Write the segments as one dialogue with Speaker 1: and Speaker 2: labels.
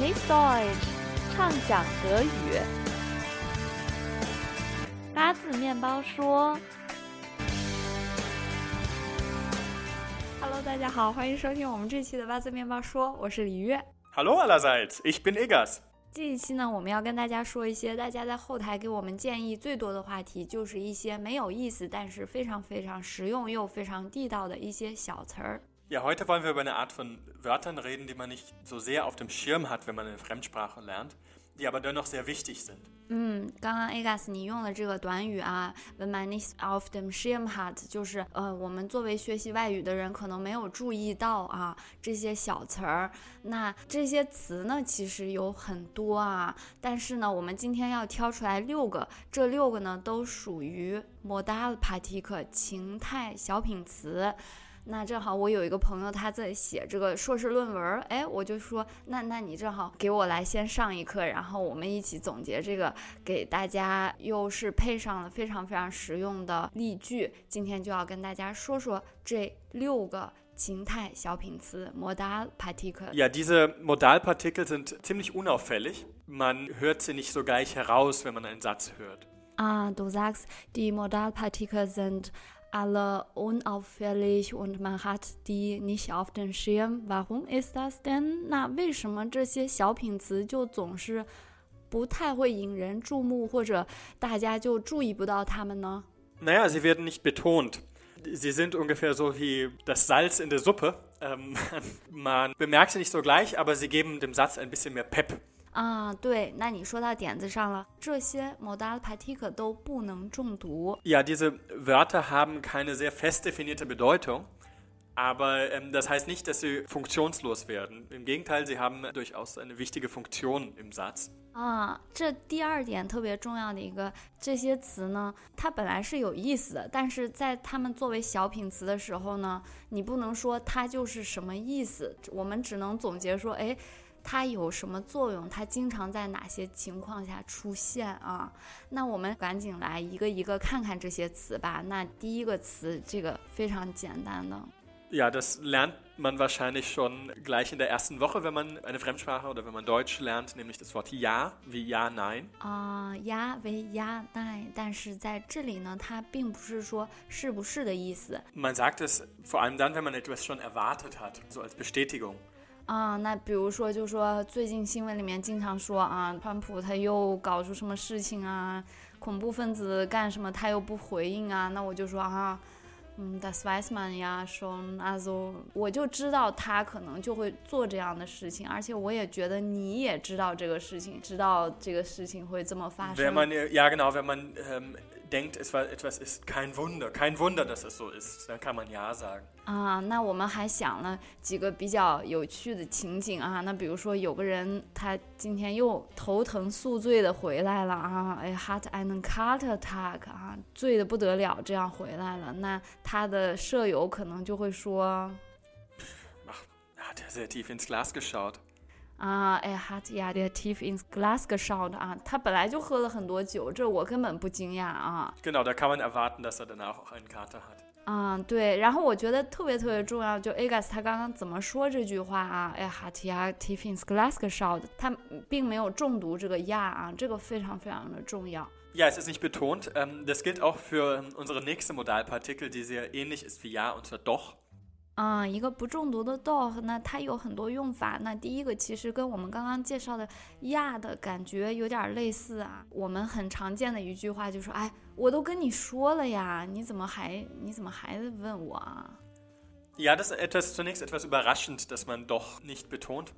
Speaker 1: Genieß Deutsch，畅想德语。八字面包说：“Hello，大家好，欢迎收听我们这期的八字面包说，我是李月。
Speaker 2: Hello allerseits, ich bin Egas.
Speaker 1: 这一期呢，我们要跟大家说一些大家在后台给我们建议最多的话题，就是一些没有意思，但是非常非常实用又非常地道的一些小词儿。
Speaker 2: Ja, heute wollen wir über eine Art von Wörtern reden, die man nicht so sehr auf dem Schirm hat, wenn man eine Fremdsprache lernt, die aber dennoch sehr wichtig sind.
Speaker 1: 嗯，刚刚 Agas 你用的这个短语啊，wenn man nicht auf dem Schirm hat，就是呃，我们作为学习外语的人可能没有注意到啊这些小词儿。那这些词呢，其实有很多啊，但是呢，我们今天要挑出来六个，这六个呢都属于 Modalpartikel 情态小品词。那正好我有一个朋友他在写这个硕士论文，哎，我就说那那你正好给我来先上一课，然后我们一起总结这个，给大家又是配上了非常非常实用的例句。今天就要跟大家说说这六个情态小品词 Modalpartikel。
Speaker 2: Ja, diese Modalpartikel sind ziemlich unauffällig. Man hört sie nicht so gleich heraus, wenn man einen Satz hört.
Speaker 1: Ah, du sagst, die Modalpartikel sind alle unauffällig und man hat die nicht auf den Schirm. Warum ist das denn? 那为什么这些小品词就总是不太会引人注目，或者大家就注意不到它们呢？
Speaker 2: Naja, sie werden nicht betont. Sie sind ungefähr so wie das Salz in der Suppe. Ähm, man bemerkt sie nicht so gleich, aber sie geben dem Satz ein bisschen mehr Pep.
Speaker 1: 啊，对，那你说到点子上了，这些 Modalpartikel 都不能中毒。
Speaker 2: Ja, diese Wörter haben keine sehr fest definierte Bedeutung, aber ähm, das heißt nicht, dass sie funktionslos werden. Im Gegenteil, sie haben durchaus eine wichtige Funktion im Satz.
Speaker 1: 啊，这第二点特别重要的一个，这些词呢，它本来是有意思的，但是在它们作为小品词的时候呢，你不能说它就是什么意思，我们只能总结说，哎，它有什么作用，它经常在哪些情况下出现啊？那我们赶紧来一个一个看看这些词吧。那第一个词，这个非常简单的
Speaker 2: ，Ja, das lernt man wahrscheinlich schon gleich in der ersten Woche, wenn man eine Fremdsprache oder wenn man Deutsch lernt, nämlich das Wort Ja, wie Ja, Nein.
Speaker 1: 啊、呀为呀奈，但是在这里呢，它并不是说是不是的意思。
Speaker 2: Man sagt es vor allem dann, wenn man etwas schon erwartet hat, so als Bestätigung.
Speaker 1: 啊，那比如说，就说最近新闻里面经常说啊，川普他又搞出什么事情啊，恐怖分子干什么他又不回应啊，那我就说啊，嗯，das weiß man 呀，schon，also 我就知道他可能就会做这样的事情，而且我也觉得你也知道这个事情，知道这个事情会这么发
Speaker 2: Wenn
Speaker 1: 生。
Speaker 2: man, ja genau, wenn man ähm, denkt, es war, etwas ist kein Wunder, kein Wunder, dass es so ist, dann kann man Ja sagen.
Speaker 1: 啊，那我们还想了几个比较有趣的情景啊。那比如说，有个人他今天又头疼宿醉的回来了啊，哎，hat einen Katertag 啊，醉的不得了，这样回来了。那他的舍友可能就会说
Speaker 2: hat er sehr tief ins Glas geschaut.
Speaker 1: 啊，哎，hat ja der tief ins Glas geschaut 啊，他本来就喝了很多酒，这我根本不惊讶啊。
Speaker 2: Genau, da kann man erwarten, dass er danach auch einen Kater hat.
Speaker 1: 啊、对，然后我觉得特别特别重要，就 Agas 他刚刚怎么说这句话啊？哎哈提亚 tief ins Glas geschaut，他并没有中毒这个呀啊，这个非常非常的重要。
Speaker 2: Ja, es ist nicht betont. Ähm, das gilt auch für ähm, unsere nächste Modalpartikel, die sehr ähnlich ist wie Ja, und zwar doch.
Speaker 1: 啊、一个不中毒的 dog，那它有很多用法。那第一个其实跟我们刚刚介绍的亚的感觉有点类似啊。我们很常见的一句话就说，哎，我都跟你说了呀，你怎么还你怎么还问我啊？
Speaker 2: Ja, das ist etwas, zunächst etwas überraschend, dass man doch nicht betont.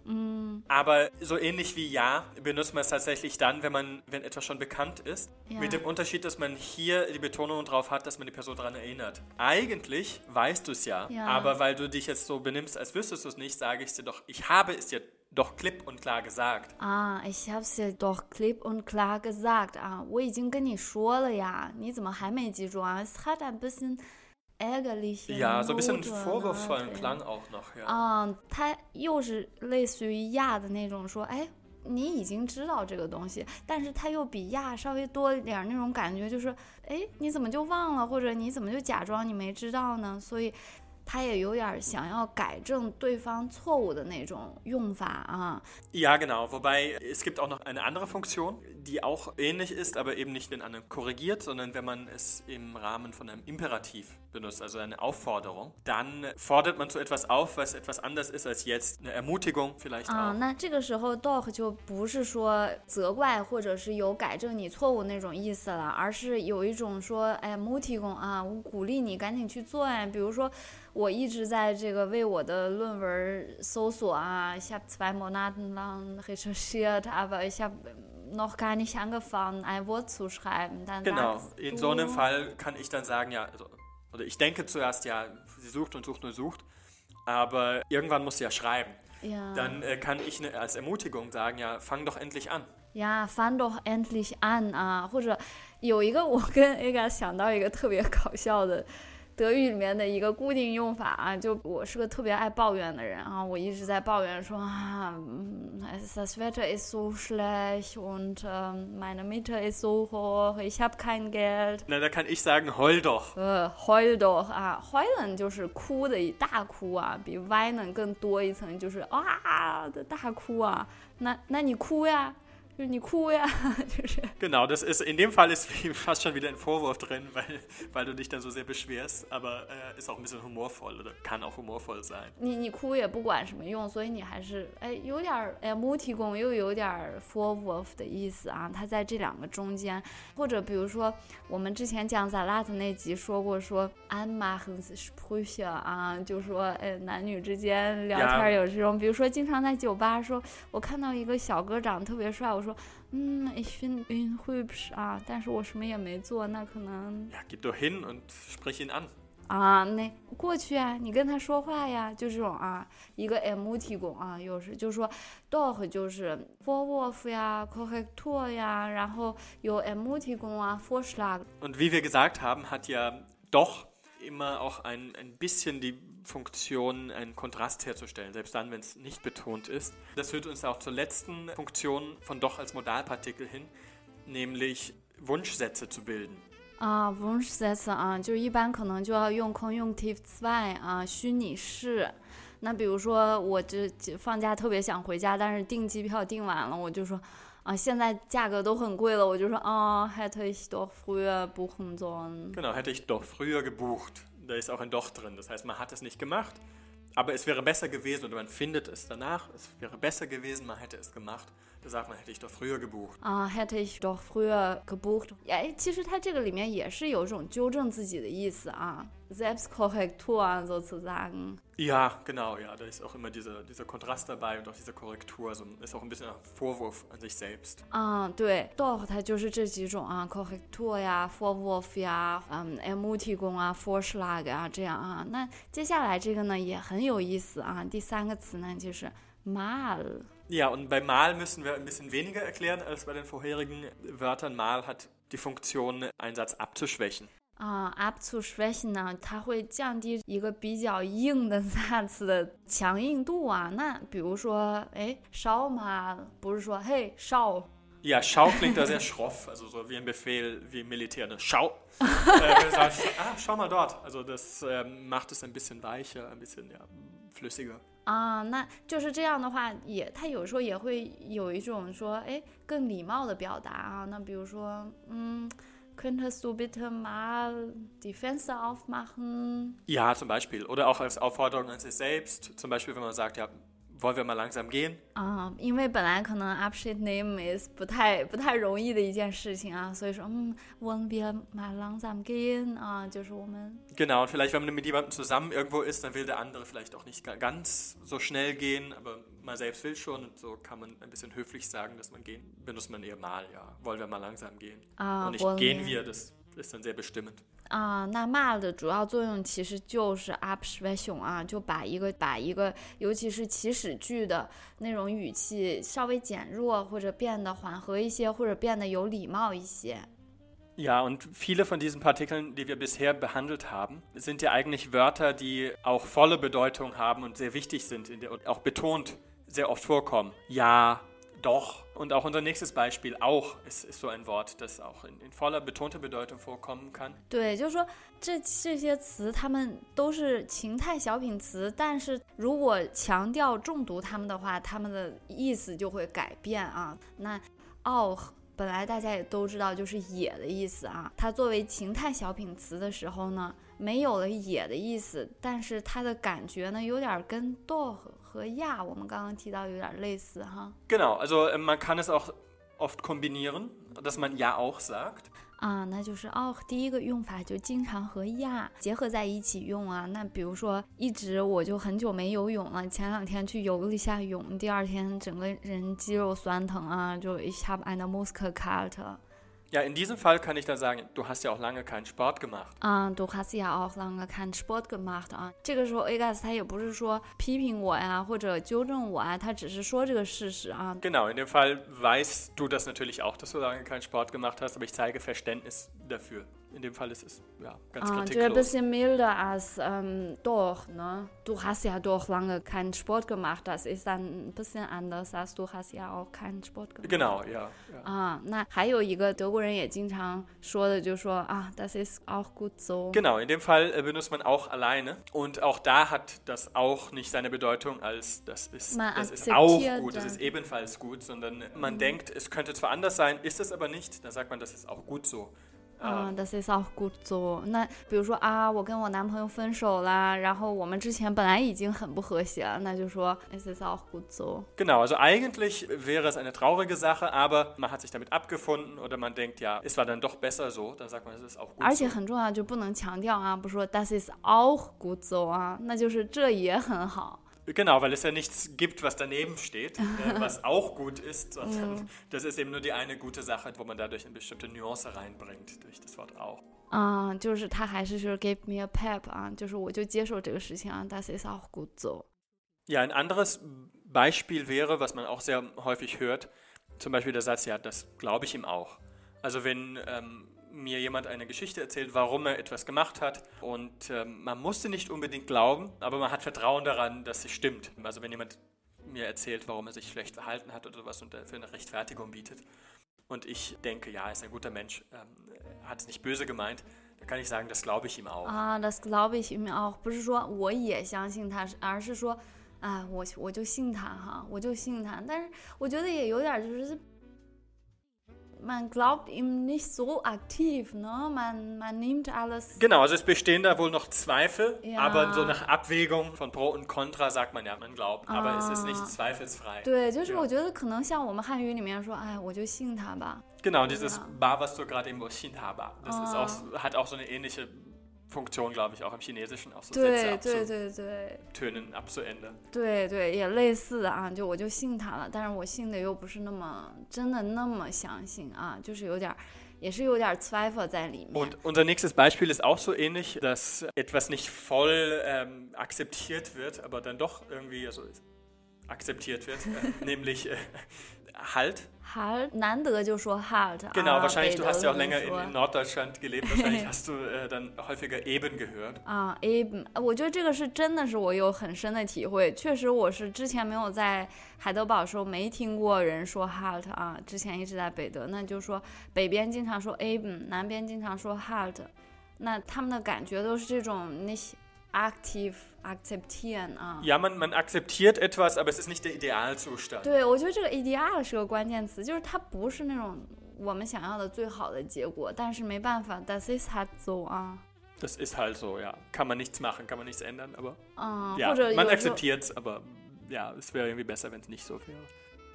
Speaker 2: Aber so ähnlich wie Ja benutzt man es tatsächlich dann, wenn man, wenn etwas schon bekannt ist.
Speaker 1: Ja.
Speaker 2: Mit dem Unterschied, dass man hier die Betonung drauf hat, dass man die Person daran erinnert. Eigentlich weißt du es ja,
Speaker 1: Ja.
Speaker 2: aber weil du dich jetzt so benimmst, als wüsstest du es nicht, sage ich es dir doch, ich habe es dir doch klipp und klar gesagt.
Speaker 1: 啊，ich hab's dir doch klipp und klar gesagt 啊，我已经跟你说了呀，你怎么还没记住啊？Es hat ein bisschen ärgerlich.
Speaker 2: Ja, so ein bisschen
Speaker 1: Note, ne?
Speaker 2: vorwurfsvollen
Speaker 1: 对
Speaker 2: Klang auch noch, ja.
Speaker 1: 啊，它又是类似于亚的那种说，哎，你已经知道这个东西，但是它又比亚稍微多一点儿那种感觉，就是，哎，你怎么就忘了，或者你怎么就假装你没知道呢？所以他也有点想要改正对方错误的那种用法啊。
Speaker 2: Ja, genau. Wobei es gibt auch noch eine andere Funktion, die auch ähnlich ist, aber eben nicht den anderen korrigiert, sondern wenn man es im Rahmen von einem Imperativ benutzt, also eine Aufforderung, dann fordert man zu etwas auf, was etwas anders ist als jetzt. Eine Ermutigung vielleicht
Speaker 1: 啊
Speaker 2: ，auch.
Speaker 1: 那这个时候 dog 就不是说责怪或者是有改正你错误那种意思了，而是有一种说，哎，，mutigung 啊，我鼓励你赶紧去做呀。比如说，我一直在这个为我的论文搜索啊，ich habe zwei Monate lang recherchiert, aber ich habe noch gar nicht angefangen, ein Wort zu schreiben. Dann
Speaker 2: Genau.
Speaker 1: sagst
Speaker 2: In
Speaker 1: du,
Speaker 2: so einem Fall kann ich dann sagen, ja, also, oder ich denke zuerst, ja, sie sucht und sucht und sucht, aber irgendwann muss sie ja schreiben.
Speaker 1: 呀
Speaker 2: Dann äh, kann ich ne, als Ermutigung sagen, ja, fang doch endlich an.
Speaker 1: 呀，翻 doch endlich an 啊！或者有一个我跟 Aga 想到一个特别搞笑的 德语里面的一个固定用法啊，就我是个特别爱抱怨的人啊，我一直在抱怨说啊，嗯，es- das Wetter ist so schlecht und ähm, meine Miete ist so hoch, ich habe kein Geld。
Speaker 2: Na, da kann ich sagen, heul doch.
Speaker 1: 呃，heul doch 啊，heulen 就是哭的一大哭啊，比 weinen 更多一层，就是啊的大哭啊。那那你哭呀，就是你哭呀，就是。
Speaker 2: Genau, das ist in dem Fall ist fast schon wieder ein Vorwurf drin, weil, weil du dich dann so sehr beschwerst, aber äh, ist auch ein bisschen humorvoll oder kann auch humorvoll sein.
Speaker 1: 你你哭也不管什么用，所以你还是哎有点儿哎母提供又有点儿 forward 的意思啊，它在这两个中间，或者比如说我们之前讲 Zalat 那集说过说 anmachen Sprüche 啊，就说哎男女之间聊天儿有这种，比如说经常在酒吧说，我看到一个小哥长得特别帅，我说嗯，ich finde ihn hübsch 啊，但是我什么也没做，那可能
Speaker 2: Ja, geh doch hin und sprich ihn an.
Speaker 1: 啊，那过去啊，你跟他说话呀，就这种啊，一个 M 提供啊，又是就是说 dog 就是 vorwurf 呀，corrector 呀，然后有 M 提供啊，Vorschlag
Speaker 2: Und wie wir gesagt haben, hat ja doch immer auch ein, ein bisschen die Funktion, einen Kontrast herzustellen, selbst dann, wenn es nicht betont ist. Das führt uns auch zur letzten Funktion von doch als Modalpartikel hin, nämlich Wunschsätze zu bilden.
Speaker 1: 啊，Wunschsätze 啊，就一般可能就要用 conjunctive zwei 啊，虚拟式。那比如说我这这放假特别想回家，但是订机票订晚了，我就说啊，现在价格都很贵了，我就说啊，hätte ich doch früher buchen sollen。
Speaker 2: Genau, hätte ich doch früher gebucht. Da ist auch ein Doch drin. Das heißt, man hat es nicht gemacht, aber es wäre besser gewesen oder man findet es danach. Es wäre besser gewesen, man hätte es gemacht Da sagt man, hätte ich doch früher gebucht.
Speaker 1: 啊，hätte ich doch früher gebucht。哎，其实它这个里面也是有一种纠正自己的意思啊，Selbstkorrektur 啊 sozusagen。
Speaker 2: Ja, genau, ja. Da ist auch immer dieser, dieser Kontrast dabei und auch diese Korrektur. Also ist auch ein bisschen ein Vorwurf an sich selbst.
Speaker 1: 啊，对，doch 它就是这几种啊，Korrektur 呀，Vorwurf 呀，嗯，Ermutigung 啊，Vorschlag 啊，这样啊。那接下来这个呢也很有意思啊，第三个词呢就是 mal。
Speaker 2: Ja, und bei Mal müssen wir ein bisschen weniger erklären als bei den vorherigen Wörtern. Mal hat die Funktion, einen Satz abzuschwächen.
Speaker 1: 啊，abzuschwächen 呢，它会降低一个比较硬的 Satz 的强硬度啊。那比如说，哎，schau mal，不是说嘿 schau，
Speaker 2: Ja, Schau klingt da sehr schroff, also so wie ein Befehl, wie im Militär. Ne? Schau! äh, wenn du sagst, ah, schau mal dort. Also das ähm, macht es ein bisschen weicher, ein bisschen ja, flüssiger.
Speaker 1: 啊，那就是这样的话，也他有时候也会有一种说，哎，更礼貌的表达啊。那比如说，嗯，könntest du bitte mal die Fenster
Speaker 2: aufmachen？Ja, zum Beispiel. Oder auch als Aufforderung an sich selbst. Zum Beispiel, wenn man sagt, ja, wollen wir mal langsam gehen?
Speaker 1: 啊，因为本来可能 Abschied nehmen ist 不太不太容易的一件事情啊，所以说，嗯，wollen wir mal langsam gehen 啊，就是我们
Speaker 2: Genau, und vielleicht, wenn man mit jemandem zusammen irgendwo ist, dann will der andere vielleicht auch nicht ga- ganz so schnell gehen, aber man selbst will schon. Und so kann man ein bisschen höflich sagen, dass man gehen, benutzt man eher mal, ja, wollen wir mal langsam gehen.
Speaker 1: 啊
Speaker 2: und nicht
Speaker 1: wollen
Speaker 2: gehen
Speaker 1: wir
Speaker 2: wir, das ist dann sehr bestimmend.
Speaker 1: 啊，那 mal 的主要作用其实就是 abschwächung 啊，就把一个把一个，尤其是祈使句的那种语气稍微减弱，或者变得缓和一些，或者变得有礼貌一些。
Speaker 2: Ja, und viele von diesen Partikeln, die wir bisher behandelt haben, sind ja eigentlich Wörter, die auch volle Bedeutung haben und sehr wichtig sind in der, und auch betont sehr oft vorkommen. Ja, doch. Und auch unser nächstes Beispiel, auch, ist, ist so ein Wort, das auch in, in voller betonter Bedeutung vorkommen kann.
Speaker 1: 对，就是说这这些词，它们都是情态小品词，但是如果强调重读它们的话，它们的意思就会改变啊。那 auch 本来大家也都知道就是也的意思啊，它作为情态小品词的时候呢，没有了也的意思，但是它的感觉呢，有点跟 doch 和 ja 我们刚刚提到有点类似哈。
Speaker 2: Genau, also äh, man kann es auch oft kombinieren, dass man ja auch sagt.
Speaker 1: 啊，那就是哦，第一个用法就经常和呀结合在一起用啊。那比如说，一直我就很久没游泳了，前两天去游了一下泳，第二天整个人肌肉酸疼啊，就 ich habe eine Muskelkater。
Speaker 2: Ja, in diesem Fall kann ich dann sagen, du hast ja auch lange keinen Sport gemacht.
Speaker 1: 啊，du hast ja auch lange keinen Sport gemacht 啊。这个时候 Egas 他也不是说批评我呀，或者纠正我啊，他只是说这个事实啊。
Speaker 2: Genau, in dem Fall weißt du das natürlich auch, dass du lange keinen Sport gemacht hast, aber ich zeige Verständnis dafür. In dem Fall ist es ja ganz
Speaker 1: 啊，这个
Speaker 2: kritiklos.
Speaker 1: bisschen milder als ähm, doch, ne? Du hast ja doch lange keinen Sport gemacht. Das ist dann ein bisschen anders, als du hast ja auch keinen Sport gemacht.
Speaker 2: Genau, ja. ja.
Speaker 1: 啊，那还有一个德国人也经常说的，就说啊，das ist auch gut so。
Speaker 2: Genau, in dem Fall äh, benutzt man auch alleine. Und auch da hat das auch nicht seine Bedeutung als das ist,
Speaker 1: Man
Speaker 2: das ist auch
Speaker 1: akzeptiert
Speaker 2: gut, das
Speaker 1: dann.
Speaker 2: ist ebenfalls gut, sondern man denkt, es könnte zwar anders sein, ist es aber nicht. Dann sagt man, das ist auch gut so.
Speaker 1: 啊，das ist auch gut so。那比如说啊，我跟我男朋友分手啦，然后我们之前本来已经很不和谐了，那就说 es ist auch gut so。
Speaker 2: Genau, also eigentlich wäre es eine traurige Sache, aber man hat sich damit abgefunden oder man denkt, ja, es war dann doch besser so, dann sagt man, es ist auch gut
Speaker 1: 而且.很重要，就不能强调啊，不说 das ist auch gut so 啊，那就是这也很好。
Speaker 2: Genau, weil es ja nichts gibt, was daneben steht, äh, was auch gut ist, sondern das ist eben nur die eine gute Sache, wo man dadurch eine bestimmte Nuance reinbringt durch das Wort auch.
Speaker 1: 啊、就是他还是说 give me a pep 啊，就是我就接受这个事情啊，das ist auch gut so。
Speaker 2: Ja, ein anderes Beispiel wäre, was man auch sehr häufig hört, zum Beispiel der Satz, ja, das glaube ich ihm auch. Also wenn ähm, mir jemand eine Geschichte erzählt, warum er etwas gemacht hat und ähm, man musste nicht unbedingt glauben, aber man hat Vertrauen daran, dass sie stimmt. Also wenn jemand mir erzählt, warum er sich schlecht verhalten hat oder sowas und dafür eine Rechtfertigung bietet und ich denke, ja, er ist ein guter Mensch, ähm, er hat es nicht böse gemeint, dann kann ich sagen, das glaube ich ihm auch.
Speaker 1: 啊，das glaube ich ihm auch，不是说我也相信他，而是说，啊，我我就信他哈，我就信他。但是我觉得也有点就是 ，man glaubt ihm nicht so aktiv, ne? Man man nimmt alles
Speaker 2: Genau, also es bestehen da wohl noch Zweifel,
Speaker 1: Ja.
Speaker 2: aber so nach Abwägung von Pro und Contra sagt man ja, man glaubt, aber es ist nicht
Speaker 1: Ah.
Speaker 2: zweifelsfrei.
Speaker 1: 对，就是
Speaker 2: ja.
Speaker 1: 我觉得可能像我们汉语里面说，哎，我就信他吧。
Speaker 2: Genau, dieses
Speaker 1: Ja.
Speaker 2: Ba, was du gerade eben Shinhaba, das ist
Speaker 1: Ah.
Speaker 2: auch, hat auch so eine ähnliche Funktion, glaube ich, auch im Chinesischen, auch so
Speaker 1: 对
Speaker 2: Sätze
Speaker 1: 对对对
Speaker 2: abzutönen, abzuändern.
Speaker 1: 对对，也类似啊，就我就信他了，但是我信的又不是那么真的那么相信啊，就是有点儿，也是有点儿 Zweifel 在里面。
Speaker 2: Und unser nächstes Beispiel ist auch so ähnlich, dass etwas nicht voll ähm, akzeptiert wird, aber dann doch irgendwie also Akzeptiert wird, äh, nämlich äh, Halt.
Speaker 1: halt，难得就说 halt 啊。
Speaker 2: Genau, wahrscheinlich,
Speaker 1: 北
Speaker 2: du
Speaker 1: 德
Speaker 2: hast ja
Speaker 1: 就
Speaker 2: auch
Speaker 1: 能
Speaker 2: länger in,
Speaker 1: 说
Speaker 2: in Norddeutschland gelebt, wahrscheinlich hast du äh, dann häufiger eben gehört.
Speaker 1: 啊，eben，我觉得这个是真的是我有很深的体会。确实，我是之前没有在海德堡的时候没听过人说 halt 啊，之前一直在北德，那就说北边经常说 eben，南边经常说 halt，那他们的感觉都是这种 nicht aktiv akzeptieren 啊。
Speaker 2: Ja, man, man akzeptiert etwas, aber es ist nicht der Idealzustand.
Speaker 1: 对，我觉得这个 ideal 是个关键词，就是它不是那种我们想要的最好的结果，但是没办法，das ist halt so 啊，
Speaker 2: Das ist halt so, ja. Kann man nichts machen, kann man nichts ändern, aber
Speaker 1: 嗯，
Speaker 2: ja,
Speaker 1: 或者
Speaker 2: man
Speaker 1: 有时候
Speaker 2: akzeptiert es, aber ja, es wäre irgendwie besser, wenn es nicht so wäre.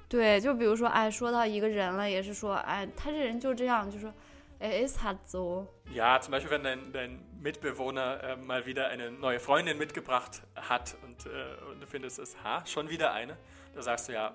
Speaker 1: 对，就比如说，哎，说到一个人了，也是说，哎，他这人就这样，就说， 哎，ist halt so，
Speaker 2: Ja, zum Beispiel, wenn dein, dein Mitbewohner äh, mal wieder eine neue Freundin mitgebracht hat und, äh, und du findest es, ha, schon wieder eine, da sagst du ja,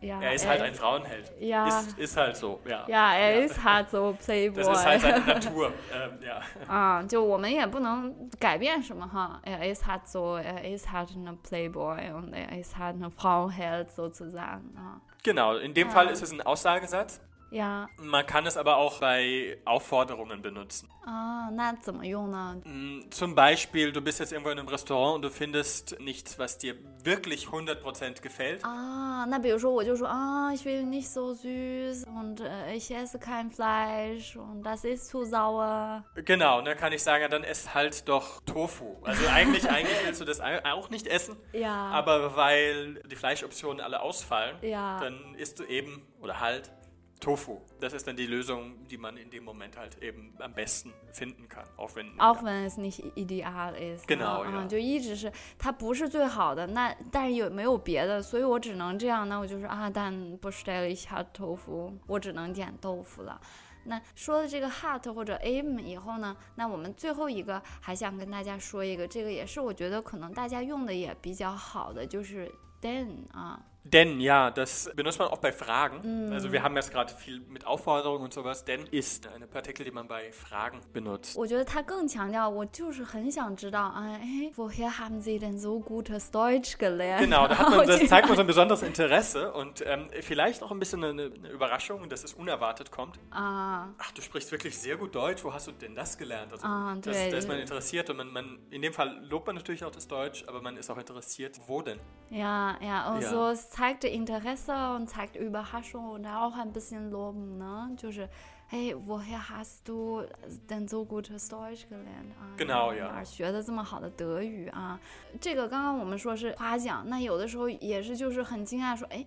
Speaker 1: ja，
Speaker 2: er ist halt ein Frauenheld.
Speaker 1: ja
Speaker 2: Ist, ist halt so, ja.
Speaker 1: ja, er
Speaker 2: Ja.
Speaker 1: ist halt so Playboy，
Speaker 2: Das ist halt seine Natur. ähm, ja.
Speaker 1: 啊，就我们也不能改变什么哈，er ist halt so, er ist halt ein Playboy und er ist halt ein Frauenheld sozusagen 啊。
Speaker 2: Genau, in dem
Speaker 1: Ja.
Speaker 2: Fall ist es ein Aussagesatz.
Speaker 1: Ja.
Speaker 2: Man kann es aber auch bei Aufforderungen benutzen.
Speaker 1: Ah, na, 怎么用呢？
Speaker 2: Mm, Zum Beispiel, du bist jetzt irgendwo in einem Restaurant und du findest nichts, was dir wirklich 100% gefällt.
Speaker 1: 啊，那比如说我就说啊，ich will nicht so süß und äh, ich esse kein Fleisch und das ist zu sauer.
Speaker 2: Genau, und dann kann ich sagen, ja, dann ess halt doch Tofu. Also eigentlich, eigentlich willst du das au- auch nicht essen,
Speaker 1: Ja.
Speaker 2: aber weil die Fleischoptionen alle ausfallen,
Speaker 1: Ja.
Speaker 2: dann isst du eben oder halt Tofu. Das ist dann die Lösung, die man in dem Moment halt eben am besten finden kann. Auch
Speaker 1: wenn,，auch wenn es nicht ideal
Speaker 2: ist，Genau，
Speaker 1: 啊
Speaker 2: ja
Speaker 1: 就一直是它不是最好的，那但是有没有别的，所以我只能这样，那我就是啊，但不 stelle ich hat 豆腐，我只能点豆腐了。那说了这个 hot 或者 aim 以后呢，那我们最后一个还想跟大家说一个，这个也是我觉得可能大家用的也比较好的，就是 then 啊，
Speaker 2: Denn, ja, das benutzt man auch bei Fragen.
Speaker 1: Mm.
Speaker 2: Also wir haben jetzt gerade viel mit Aufforderungen und sowas. Denn ist eine Partikel, die man bei Fragen benutzt.
Speaker 1: 我觉得他更强调，我就是很想知道啊，哎，woher haben Sie denn so gutes Deutsch gelernt？
Speaker 2: Genau, da hat
Speaker 1: 然后
Speaker 2: man, das
Speaker 1: 这
Speaker 2: zeigt man so ein besonderes Interesse und ähm, vielleicht auch ein bisschen eine, eine Überraschung, dass es unerwartet kommt.
Speaker 1: 啊。
Speaker 2: Ach, du sprichst wirklich sehr gut Deutsch. Wo hast du denn das gelernt? Also,
Speaker 1: Ah,
Speaker 2: das,
Speaker 1: 对，
Speaker 2: da ist man interessiert und man, man, in dem Fall lobt man natürlich auch das Deutsch, aber man ist auch interessiert, wo denn?
Speaker 1: Ja, ja, und
Speaker 2: Ja.
Speaker 1: so es zeigt Interesse und zeigt Überraschung und auch ein bisschen Loben, ne? 就是，hey, woher hast du denn so gutes Deutsch gelernt 啊
Speaker 2: ？Genau, ja.
Speaker 1: 哪儿学的这么好的德语啊？这个刚刚我们说是夸奖，那有的时候也是就是很惊讶，说，哎，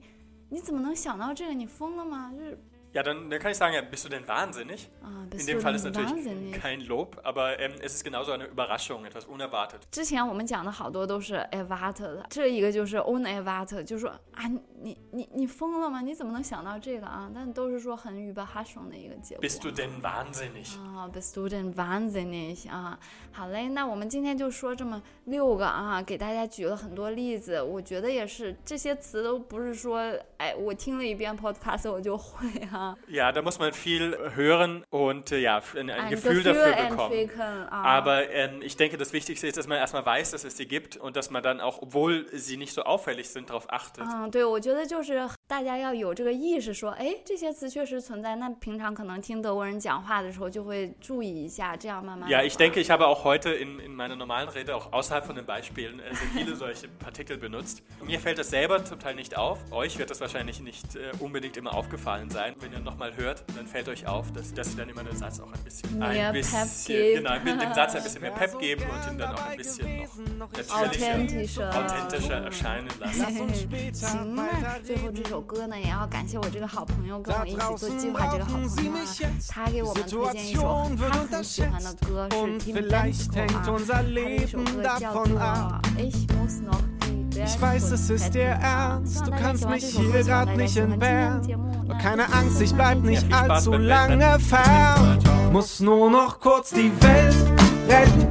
Speaker 1: 你怎么能想到这个？你疯了吗？就是
Speaker 2: Ja, dann, dann kann ich sagen, ja, bist du denn wahnsinnig?
Speaker 1: 啊，
Speaker 2: In
Speaker 1: bist
Speaker 2: dem
Speaker 1: du
Speaker 2: Fall ist
Speaker 1: denn
Speaker 2: natürlich
Speaker 1: wahnsinnig?
Speaker 2: kein Lob, aber ähm, es ist genauso eine Überraschung, etwas unerwartet.
Speaker 1: 之前我们讲的好多都是 evat 的，这一个就是 on evat，就是说啊，你你你疯了吗？你怎么能想到这个啊？但都是说很 überraschung 的一个结果。
Speaker 2: Bist du denn wahnsinnig?
Speaker 1: 啊，bist du denn wahnsinnig 啊？好嘞，那我们今天就说这么六个啊，给大家举了很多例子。我觉得也是，这些词都不是说，哎，我听了一遍 podcast 我就会啊，
Speaker 2: Ja, da muss man viel hören und äh, ja, ein, ein
Speaker 1: ein
Speaker 2: Gefühl dafür bekommen.
Speaker 1: entwickeln 啊。
Speaker 2: Aber ähm, ich denke, das Wichtigste ist, dass man erstmal weiß, dass es sie gibt und dass man dann auch, obwohl sie nicht so auffällig sind, darauf achtet.
Speaker 1: 嗯，对，我觉得就是大家要有这个意识，说，哎，这些词确实存在。那平常可能听德国人讲话的时候，就会注意一下，这样慢慢地
Speaker 2: Ja, ich
Speaker 1: 吧
Speaker 2: denke, ich habe auch heute in, in meiner normalen Rede, auch außerhalb von den Beispielen, äh, sehr viele solche Partikel benutzt. Mir fällt das selber zum Teil nicht auf. Euch wird das wahrscheinlich nicht äh, unbedingt immer aufgefallen sein. Wenn ihr nochmal hört, dann fällt euch auf, dass, dass ihr dann immer den Satz auch ein bisschen,
Speaker 1: Mehr
Speaker 2: ein
Speaker 1: Pep
Speaker 2: bisschen
Speaker 1: gibt.
Speaker 2: genau, dem Satz ein bisschen mehr Pep geben und ihn dann auch ein bisschen noch natürlicher,
Speaker 1: authentischer
Speaker 2: authentischer erscheinen lassen.
Speaker 1: 行，那最后这首歌呢，也要感谢我这个好朋友，跟我一起做计划这个好朋友啊，他给我们推荐一首他很喜欢的歌，是
Speaker 3: Und
Speaker 1: Tim
Speaker 3: vielleicht
Speaker 1: Bensko
Speaker 3: hängt
Speaker 1: 啊，
Speaker 3: unser
Speaker 1: 他的一首
Speaker 3: Leben
Speaker 1: 歌叫
Speaker 3: davon
Speaker 1: 做
Speaker 3: ab.
Speaker 1: Ich muss noch die
Speaker 3: ich weiß, es ist dir ernst, du kannst mich hier grad nicht entbehren.
Speaker 1: Aber
Speaker 3: keine Angst, ich bleib nicht allzu lange fern. Muss nur noch kurz die Welt retten.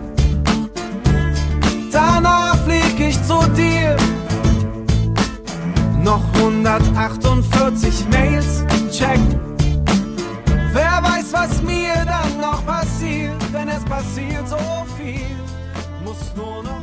Speaker 3: Danach flieg ich zu dir. Noch 148 Mails checken. Wer weiß, was mir dann noch passiert, wenn es passiert so viel. Muss nur noch